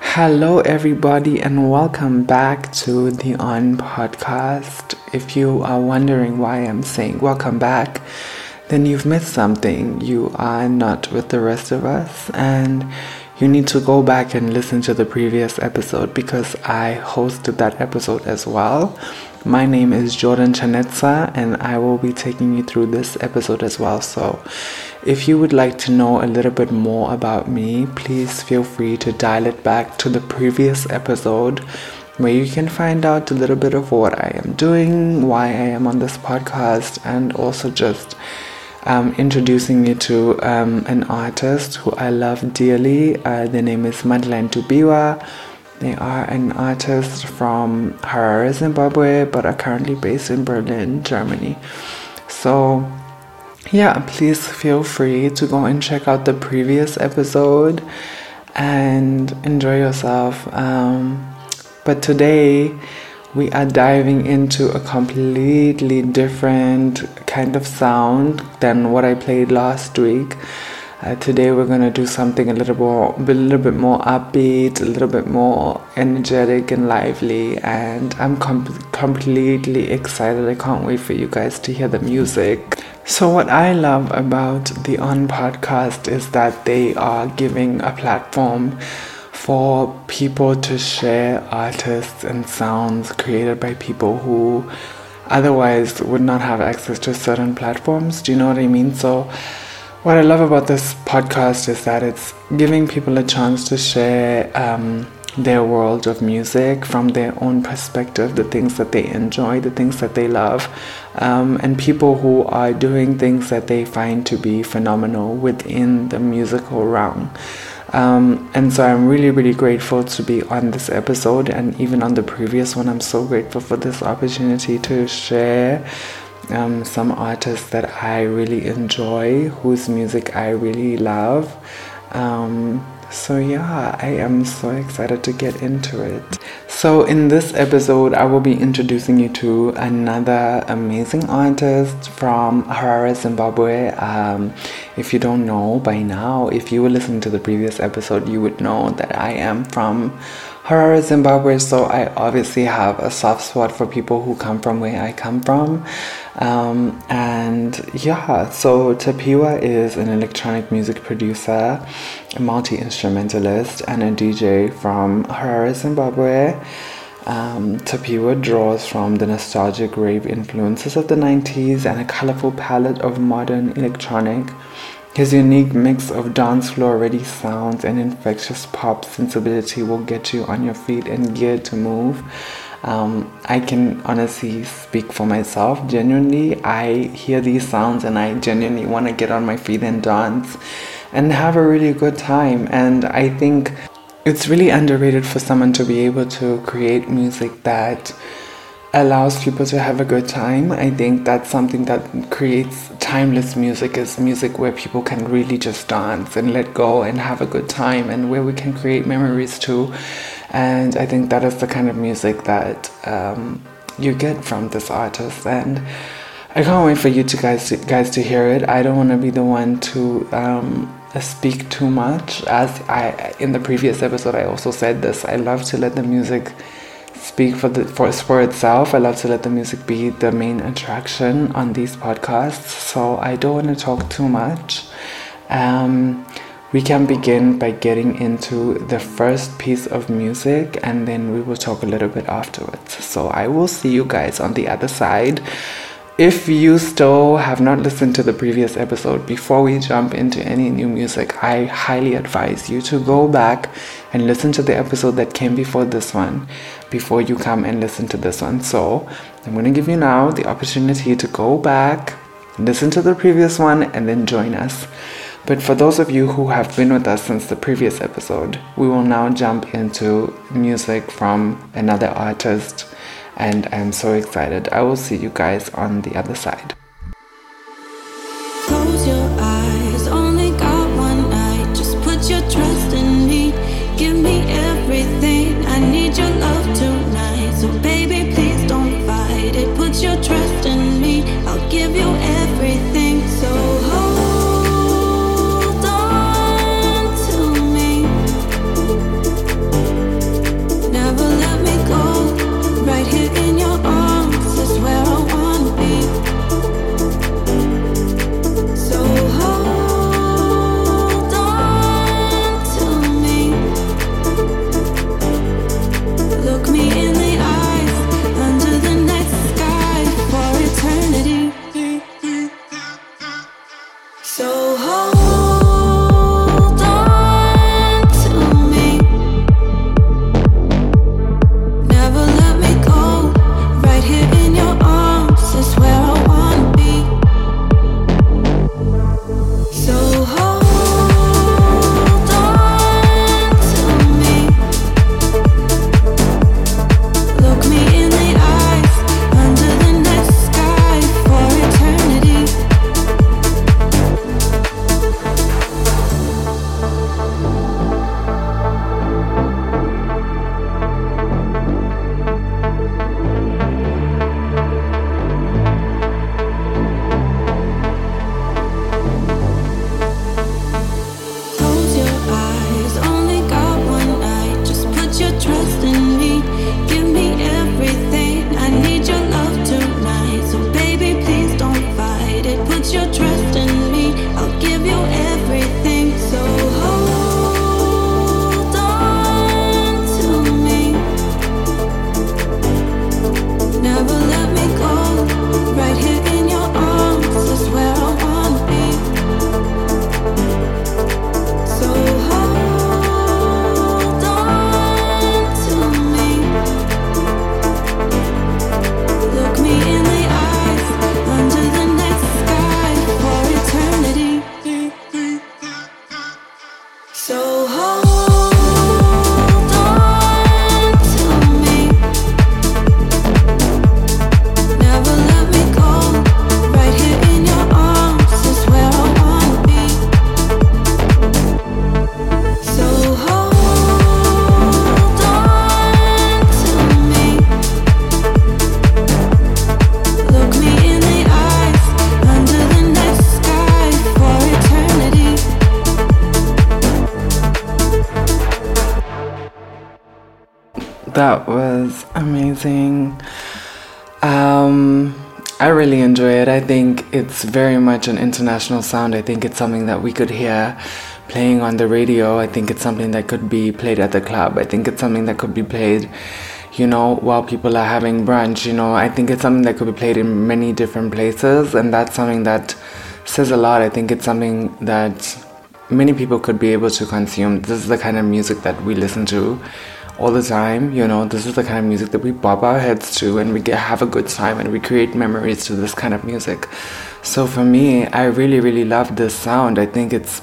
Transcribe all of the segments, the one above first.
Hello, everybody, and welcome back to the On Podcast. If you are wondering why I'm saying welcome back, then you've missed something. You are not with the rest of us, and you need to go back and listen to the previous episode because I hosted that episode as well. My name is Jordan Chanetsa, and I will be taking you through this episode as well. So, if you would like to know a little bit more about me, please feel free to dial it back to the previous episode where you can find out a little bit of what I am doing, why I am on this podcast, and also just um, introducing you to um, an artist who I love dearly. Uh, their name is Madeleine Tubiwa. They are an artist from Harare, Zimbabwe, but are currently based in Berlin, Germany. So, yeah, please feel free to go and check out the previous episode and enjoy yourself. Um, but today we are diving into a completely different kind of sound than what I played last week. Uh, today we're gonna do something a little more, a little bit more upbeat, a little bit more energetic and lively, and I'm com- completely excited. I can't wait for you guys to hear the music. So, what I love about the On podcast is that they are giving a platform for people to share artists and sounds created by people who otherwise would not have access to certain platforms. Do you know what I mean? So, what I love about this podcast is that it's giving people a chance to share um, their world of music from their own perspective, the things that they enjoy, the things that they love, um, and people who are doing things that they find to be phenomenal within the musical realm. Um, and so I'm really, really grateful to be on this episode and even on the previous one. I'm so grateful for this opportunity to share um, some artists that I really enjoy, whose music I really love. Um, so, yeah, I am so excited to get into it. So, in this episode, I will be introducing you to another amazing artist from Harare, Zimbabwe. Um, if you don't know by now, if you were listening to the previous episode, you would know that I am from Harare, Zimbabwe, so I obviously have a soft spot for people who come from where I come from. Um, and yeah, so Tapiwa is an electronic music producer, a multi instrumentalist, and a DJ from Harare, Zimbabwe. Um, Tapiwa draws from the nostalgic rave influences of the 90s and a colorful palette of modern electronic. His unique mix of dance floor ready sounds and infectious pop sensibility will get you on your feet and geared to move. Um, I can honestly speak for myself. Genuinely, I hear these sounds and I genuinely want to get on my feet and dance and have a really good time. And I think it's really underrated for someone to be able to create music that allows people to have a good time. I think that's something that creates timeless music is music where people can really just dance and let go and have a good time and where we can create memories too and I think that is the kind of music that um, you get from this artist and I can't wait for you to guys to, guys to hear it. I don't want to be the one to um, speak too much. As I in the previous episode, I also said this. I love to let the music speak for the for, for itself. I love to let the music be the main attraction on these podcasts. So I don't want to talk too much. Um, we can begin by getting into the first piece of music and then we will talk a little bit afterwards. So I will see you guys on the other side. If you still have not listened to the previous episode, before we jump into any new music, I highly advise you to go back and listen to the episode that came before this one before you come and listen to this one. So I'm going to give you now the opportunity to go back, listen to the previous one, and then join us. But for those of you who have been with us since the previous episode, we will now jump into music from another artist, and I'm so excited. I will see you guys on the other side. Close your really enjoy it. I think it's very much an international sound. I think it's something that we could hear playing on the radio. I think it's something that could be played at the club. I think it's something that could be played, you know, while people are having brunch. You know, I think it's something that could be played in many different places, and that's something that says a lot. I think it's something that many people could be able to consume. This is the kind of music that we listen to all the time. You know, this is the kind of music that we bob our heads to and we get, have a good time and we create memories to this kind of music. So for me, I really, really love this sound. I think it's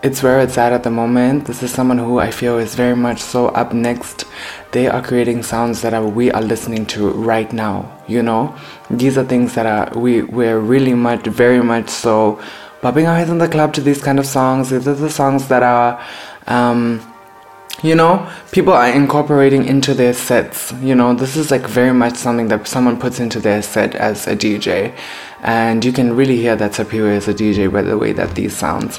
it's where it's at at the moment. This is someone who I feel is very much so up next. They are creating sounds that are, we are listening to right now. You know, these are things that are we we're really much, very much so popping our heads in the club to these kind of songs. These are the songs that are. Um, you know people are incorporating into their sets you know this is like very much something that someone puts into their set as a dj and you can really hear that superior is a dj by the way that these sounds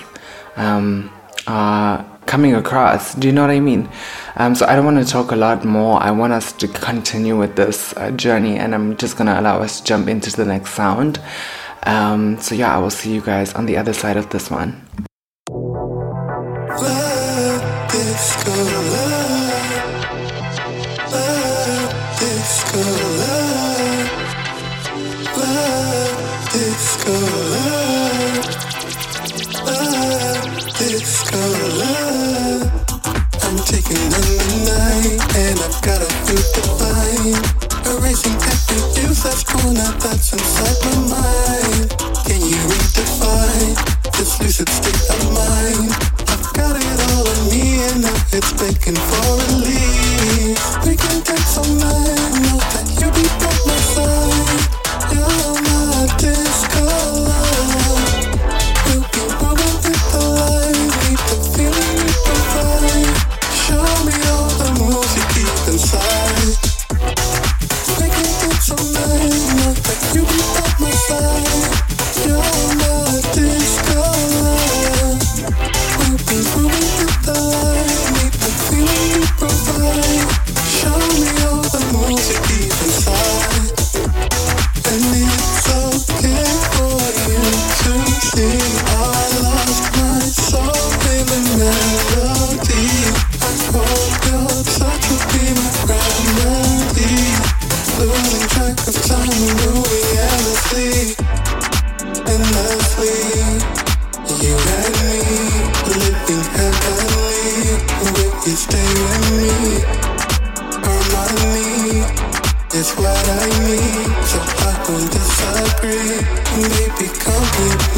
um, are coming across. Do you know what i mean? Um, so i don't want to talk a lot more. I want us to continue with this uh, journey and i'm just going to allow us to jump into the next sound. Um, so yeah i will see you guys on the other side of this one that's inside my mind. Can you redefine this lucid state of mind? I've got it all in me and now it's begging for release.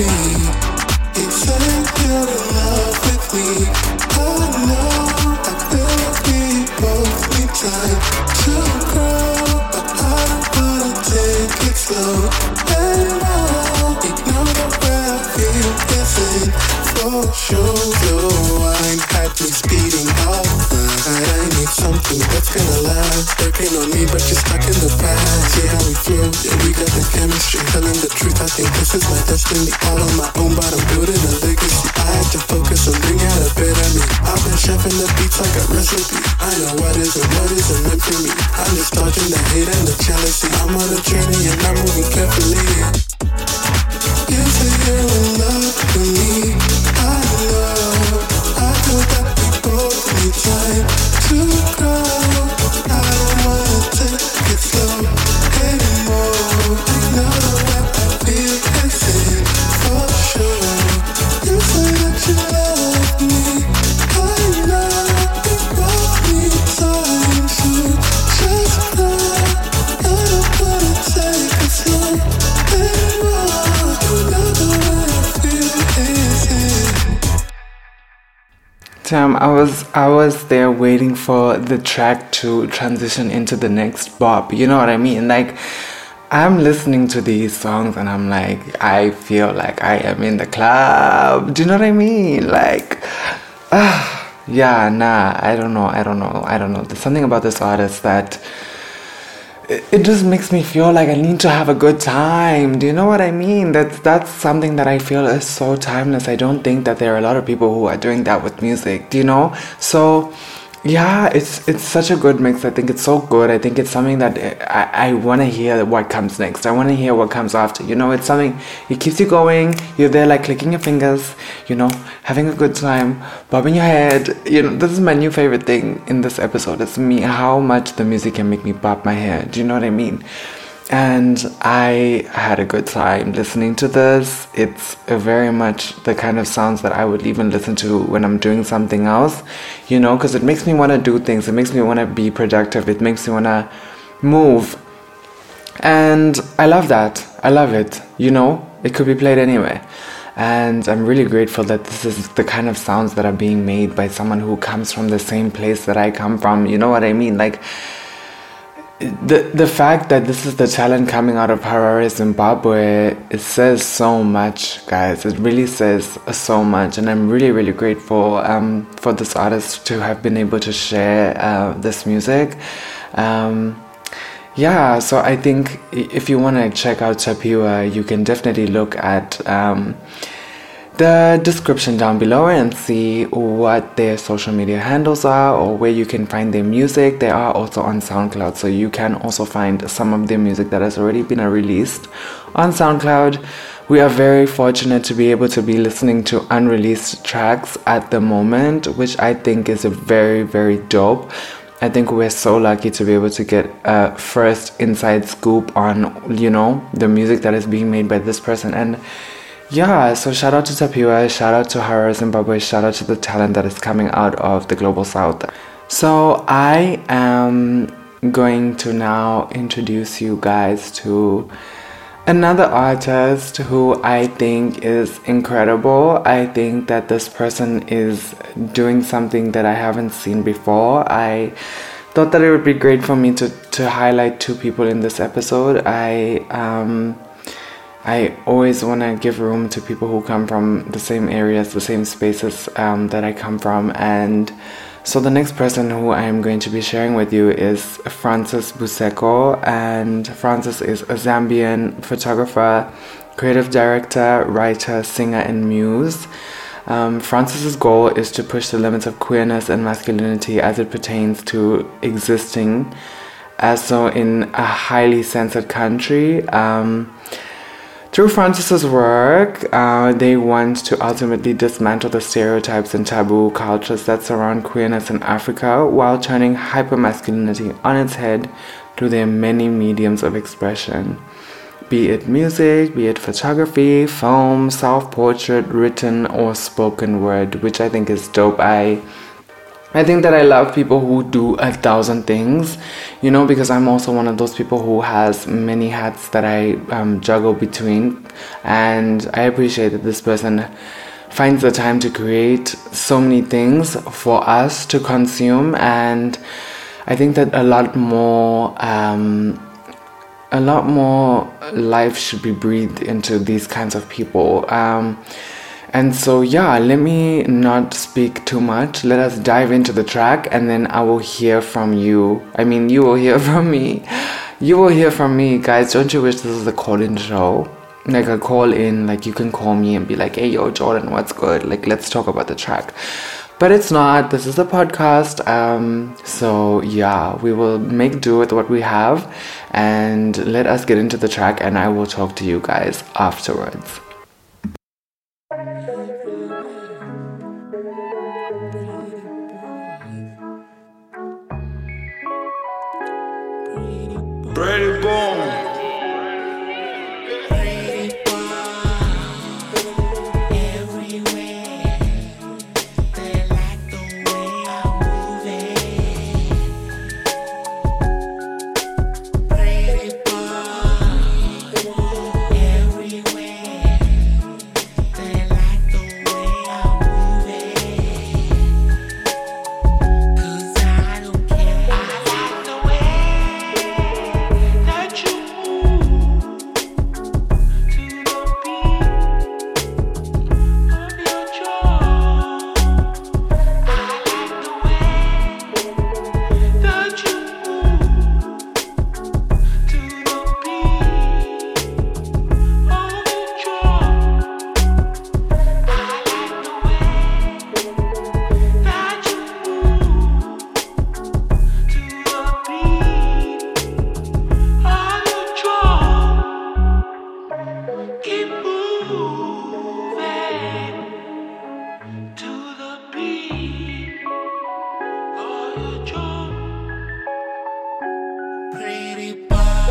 With Chefing the beats like a recipe. I know what is and what isn't meant for me. I'm just dodging the hate and the jealousy. I'm on a journey and I'm moving carefully. You say you're in love with me. I was I was there waiting for the track to transition into the next bop. You know what I mean? Like I'm listening to these songs and I'm like, I feel like I am in the club. Do you know what I mean? Like, ah, yeah, nah, I don't know, I don't know, I don't know. There's something about this artist that it just makes me feel like I need to have a good time. Do you know what I mean? That's that's something that I feel is so timeless. I don't think that there are a lot of people who are doing that with music. Do you know? So yeah, it's it's such a good mix. I think it's so good. I think it's something that I, I want to hear what comes next. I want to hear what comes after. You know, it's something it keeps you going. You're there like clicking your fingers. You know, having a good time, bobbing your head. You know, this is my new favorite thing in this episode. It's me how much the music can make me bob my head. Do you know what I mean? And I had a good time listening to this. It's very much the kind of sounds that I would even listen to when I'm doing something else, you know, because it makes me want to do things. It makes me want to be productive. It makes me want to move. And I love that. I love it. You know, it could be played anywhere. And I'm really grateful that this is the kind of sounds that are being made by someone who comes from the same place that I come from. You know what I mean? Like, the the fact that this is the talent coming out of Harare, Zimbabwe, it says so much, guys. It really says so much, and I'm really really grateful um, for this artist to have been able to share uh, this music. Um, yeah, so I think if you want to check out Tapiwa, you can definitely look at. Um, the description down below and see what their social media handles are or where you can find their music. They are also on SoundCloud, so you can also find some of their music that has already been released on SoundCloud. We are very fortunate to be able to be listening to unreleased tracks at the moment, which I think is a very, very dope. I think we're so lucky to be able to get a first inside scoop on, you know, the music that is being made by this person. And yeah, so shout out to Tapiwa, shout out to Harare Zimbabwe, shout out to the talent that is coming out of the global south. So I am going to now introduce you guys to another artist who I think is incredible. I think that this person is doing something that I haven't seen before. I thought that it would be great for me to, to highlight two people in this episode. I um I always want to give room to people who come from the same areas, the same spaces um, that I come from. And so the next person who I am going to be sharing with you is Francis Buseko. And Francis is a Zambian photographer, creative director, writer, singer, and muse. Um, Francis's goal is to push the limits of queerness and masculinity as it pertains to existing as so in a highly censored country. Um, through Francis's work, uh, they want to ultimately dismantle the stereotypes and taboo cultures that surround queerness in Africa while turning hypermasculinity on its head through their many mediums of expression. Be it music, be it photography, film, self portrait, written, or spoken word, which I think is dope. I I think that I love people who do a thousand things, you know, because I'm also one of those people who has many hats that I um, juggle between. And I appreciate that this person finds the time to create so many things for us to consume. And I think that a lot more. Um, a lot more life should be breathed into these kinds of people. Um, and so, yeah, let me not speak too much. Let us dive into the track and then I will hear from you. I mean, you will hear from me. You will hear from me, guys. Don't you wish this was a call in show? Like a call in, like you can call me and be like, hey, yo, Jordan, what's good? Like, let's talk about the track. But it's not. This is a podcast. Um, so, yeah, we will make do with what we have and let us get into the track and I will talk to you guys afterwards.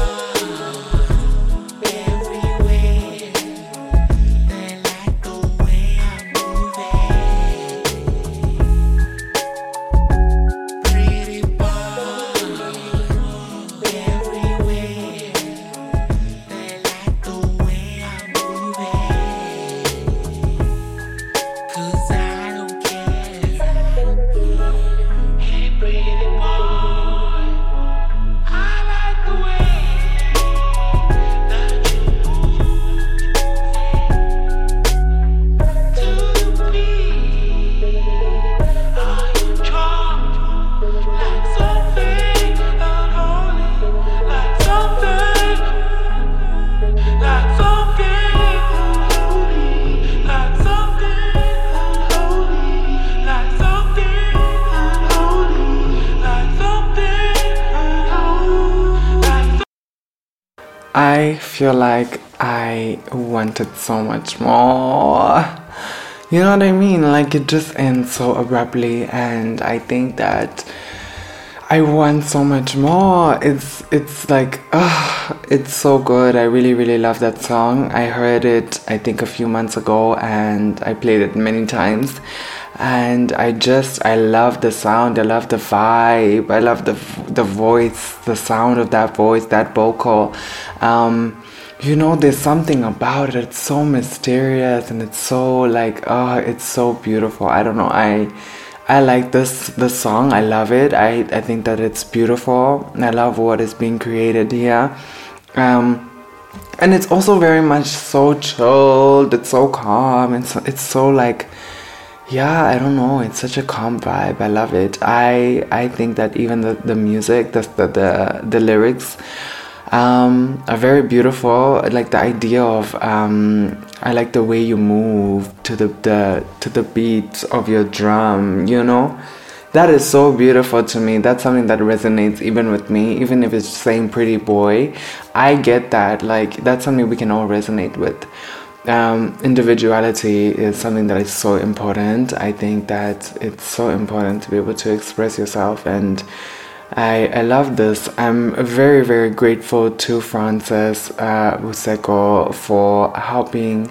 love. I feel like I wanted so much more. You know what I mean? Like it just ends so abruptly, and I think that I want so much more. It's it's like ah, it's so good. I really really love that song. I heard it I think a few months ago, and I played it many times and I just I love the sound, I love the vibe, I love the the voice, the sound of that voice, that vocal. Um, you know, there's something about it. It's so mysterious and it's so like oh, it's so beautiful. I don't know. I I like this the song. I love it. I I think that it's beautiful. I love what is being created here. Um, and it's also very much so chilled. It's so calm. It's it's so like yeah i don't know. It's such a calm vibe. I love it. I i think that even the, the music the, the the, the lyrics um, are very beautiful. Like the idea of um, i like the way you move to the, the to the beat of your drum you know? That is so beautiful to me. That's something that resonates even with me even if it's saying pretty boy. I get that. Like that's something we can all resonate with um, individuality is something that is so important. I think that it's so important to be able to express yourself, and I, I love this. I'm very, very grateful to Francis uh, Buseko for helping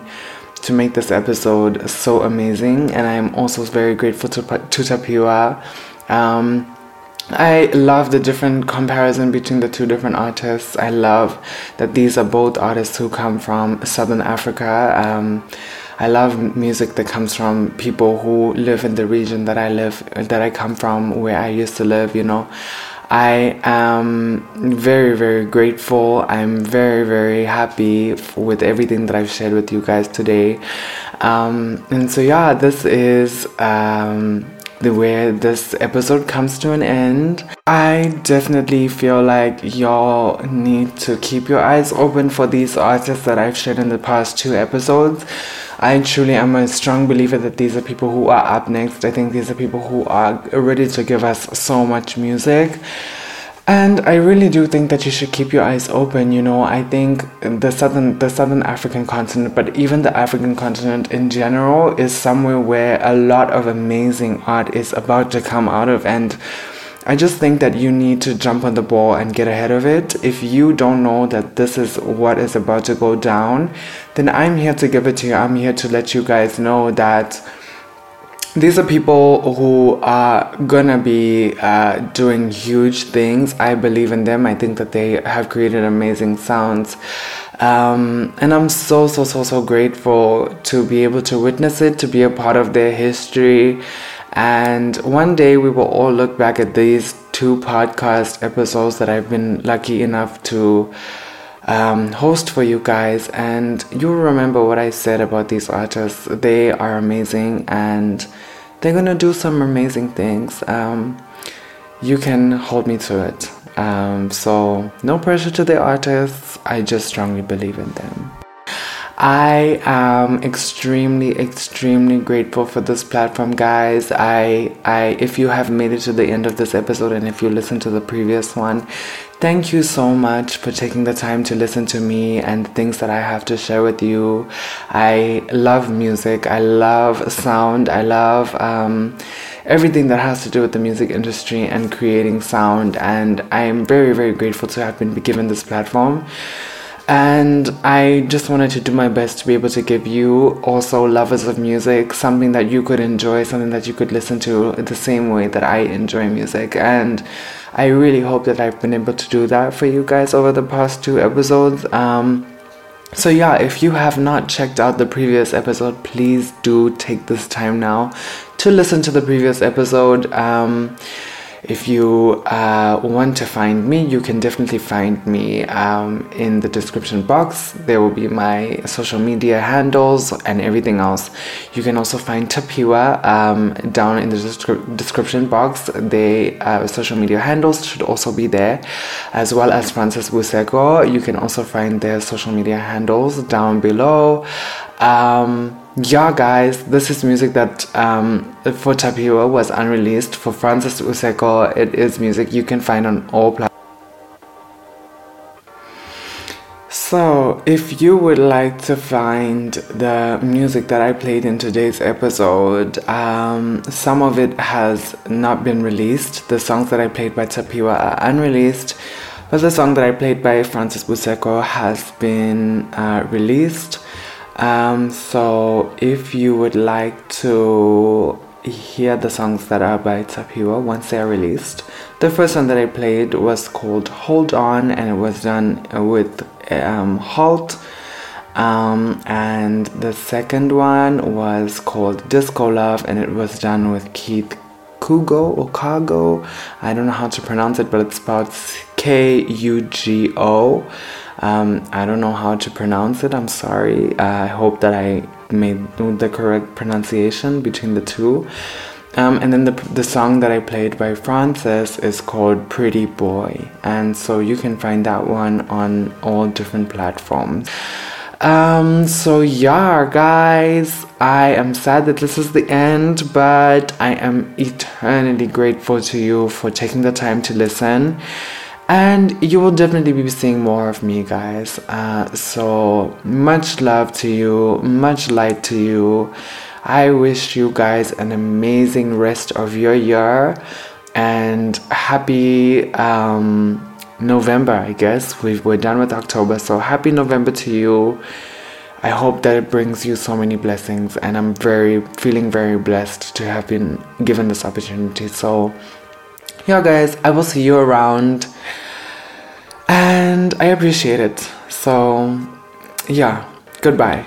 to make this episode so amazing, and I'm also very grateful to, to Tapiwa Um, I love the different comparison between the two different artists. I love that these are both artists who come from Southern Africa. Um, I love music that comes from people who live in the region that I live, that I come from, where I used to live. You know, I am very, very grateful. I'm very, very happy with everything that I've shared with you guys today. Um, and so, yeah, this is. Um, the way this episode comes to an end. I definitely feel like y'all need to keep your eyes open for these artists that I've shared in the past two episodes. I truly am a strong believer that these are people who are up next. I think these are people who are ready to give us so much music. And I really do think that you should keep your eyes open. You know, I think the southern the southern African continent, but even the African continent in general, is somewhere where a lot of amazing art is about to come out of. And I just think that you need to jump on the ball and get ahead of it. If you don't know that this is what is about to go down, then I'm here to give it to you. I'm here to let you guys know that these are people who are gonna be uh, doing huge things. I believe in them. I think that they have created amazing sounds. Um, and I'm so, so, so, so grateful to be able to witness it, to be a part of their history. And one day we will all look back at these two podcast episodes that I've been lucky enough to um, host for you guys, and you'll remember what I said about these artists. They are amazing, and they're gonna do some amazing things. Um, you can hold me to it. Um, so, no pressure to the artists. I just strongly believe in them. I am extremely, extremely grateful for this platform, guys. I, I, if you have made it to the end of this episode, and if you listened to the previous one, thank you so much for taking the time to listen to me and things that I have to share with you. I love music. I love sound. I love um, everything that has to do with the music industry and creating sound. And I am very, very grateful to have been given this platform. And I just wanted to do my best to be able to give you, also lovers of music, something that you could enjoy, something that you could listen to the same way that I enjoy music. And I really hope that I've been able to do that for you guys over the past two episodes. Um, so, yeah, if you have not checked out the previous episode, please do take this time now to listen to the previous episode. Um, if you uh, want to find me, you can definitely find me um, in the description box. There will be my social media handles and everything else. You can also find Tapiwa um, down in the descri- description box. The uh, social media handles should also be there, as well as Francis Buseko. You can also find their social media handles down below. Um, yeah, guys, this is music that um, for Tapiwa was unreleased. For Francis Buseko, it is music you can find on all platforms. So, if you would like to find the music that I played in today's episode, um, some of it has not been released. The songs that I played by Tapiwa are unreleased, but the song that I played by Francis Buseko has been uh, released. Um, so if you would like to hear the songs that are by Tapiwa once they are released, the first one that I played was called Hold On and it was done with um, Halt. Um, and the second one was called Disco Love and it was done with Keith Kugo or Kago. I don't know how to pronounce it, but it's spelled K U G O. Um, I don't know how to pronounce it. I'm sorry. Uh, I hope that I made the correct pronunciation between the two. Um, and then the, the song that I played by Francis is called Pretty Boy. And so you can find that one on all different platforms. Um, so yeah, guys, I am sad that this is the end, but I am eternally grateful to you for taking the time to listen and you will definitely be seeing more of me guys. Uh, so much love to you much light to you. I wish you guys an amazing rest of your year and happy um, november i guess. We we're done with october so happy november to you. I hope that it brings you so many blessings and i'm very feeling very blessed to have been given this opportunity. So Yeah, guys, I will see you around. And I appreciate it. So, yeah, goodbye.